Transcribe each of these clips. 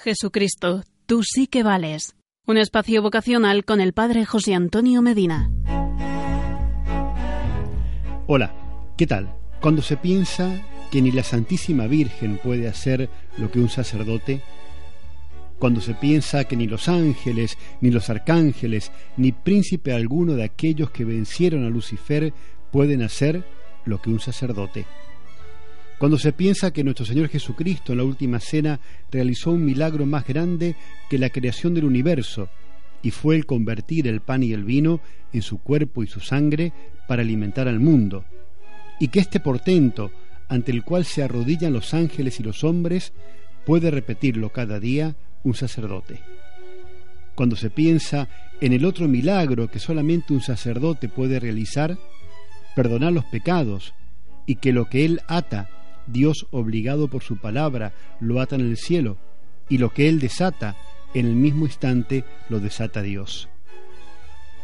Jesucristo, tú sí que vales. Un espacio vocacional con el Padre José Antonio Medina. Hola, ¿qué tal? Cuando se piensa que ni la Santísima Virgen puede hacer lo que un sacerdote, cuando se piensa que ni los ángeles, ni los arcángeles, ni príncipe alguno de aquellos que vencieron a Lucifer pueden hacer lo que un sacerdote. Cuando se piensa que nuestro Señor Jesucristo en la última cena realizó un milagro más grande que la creación del universo, y fue el convertir el pan y el vino en su cuerpo y su sangre para alimentar al mundo, y que este portento, ante el cual se arrodillan los ángeles y los hombres, puede repetirlo cada día un sacerdote. Cuando se piensa en el otro milagro que solamente un sacerdote puede realizar, perdonar los pecados, y que lo que él ata Dios obligado por su palabra lo ata en el cielo, y lo que Él desata, en el mismo instante lo desata Dios.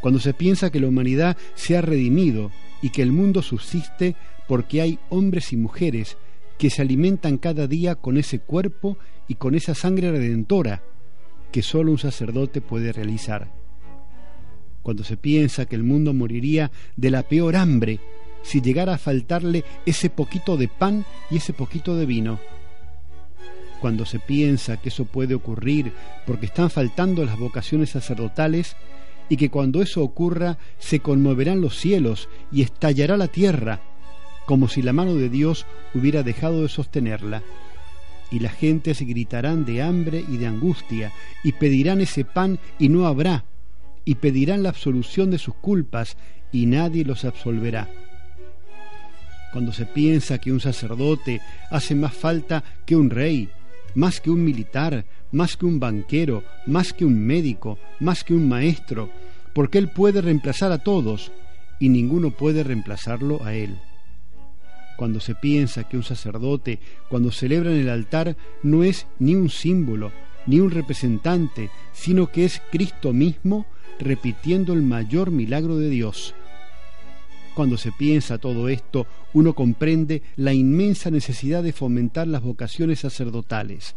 Cuando se piensa que la humanidad se ha redimido y que el mundo subsiste porque hay hombres y mujeres que se alimentan cada día con ese cuerpo y con esa sangre redentora que sólo un sacerdote puede realizar. Cuando se piensa que el mundo moriría de la peor hambre si llegara a faltarle ese poquito de pan y ese poquito de vino. Cuando se piensa que eso puede ocurrir porque están faltando las vocaciones sacerdotales y que cuando eso ocurra se conmoverán los cielos y estallará la tierra, como si la mano de Dios hubiera dejado de sostenerla. Y las gentes gritarán de hambre y de angustia, y pedirán ese pan y no habrá, y pedirán la absolución de sus culpas, y nadie los absolverá cuando se piensa que un sacerdote hace más falta que un rey, más que un militar, más que un banquero, más que un médico, más que un maestro, porque él puede reemplazar a todos y ninguno puede reemplazarlo a él. Cuando se piensa que un sacerdote, cuando celebra en el altar, no es ni un símbolo, ni un representante, sino que es Cristo mismo repitiendo el mayor milagro de Dios, cuando se piensa todo esto, uno comprende la inmensa necesidad de fomentar las vocaciones sacerdotales.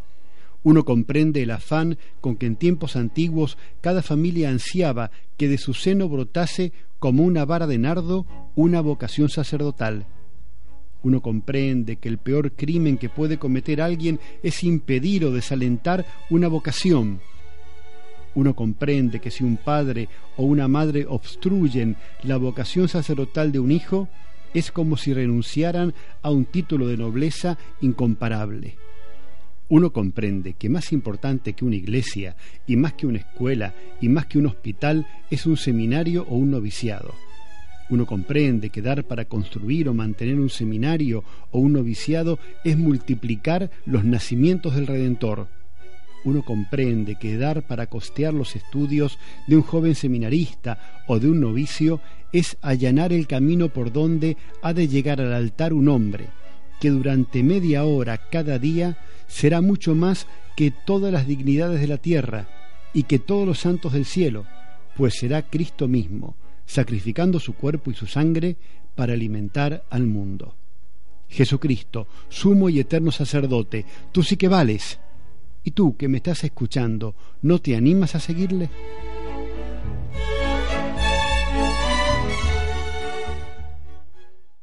Uno comprende el afán con que en tiempos antiguos cada familia ansiaba que de su seno brotase como una vara de nardo una vocación sacerdotal. Uno comprende que el peor crimen que puede cometer alguien es impedir o desalentar una vocación, uno comprende que si un padre o una madre obstruyen la vocación sacerdotal de un hijo, es como si renunciaran a un título de nobleza incomparable. Uno comprende que más importante que una iglesia, y más que una escuela, y más que un hospital, es un seminario o un noviciado. Uno comprende que dar para construir o mantener un seminario o un noviciado es multiplicar los nacimientos del Redentor uno comprende que dar para costear los estudios de un joven seminarista o de un novicio es allanar el camino por donde ha de llegar al altar un hombre, que durante media hora cada día será mucho más que todas las dignidades de la tierra y que todos los santos del cielo, pues será Cristo mismo, sacrificando su cuerpo y su sangre para alimentar al mundo. Jesucristo, sumo y eterno sacerdote, tú sí que vales. ¿Y tú que me estás escuchando, no te animas a seguirle?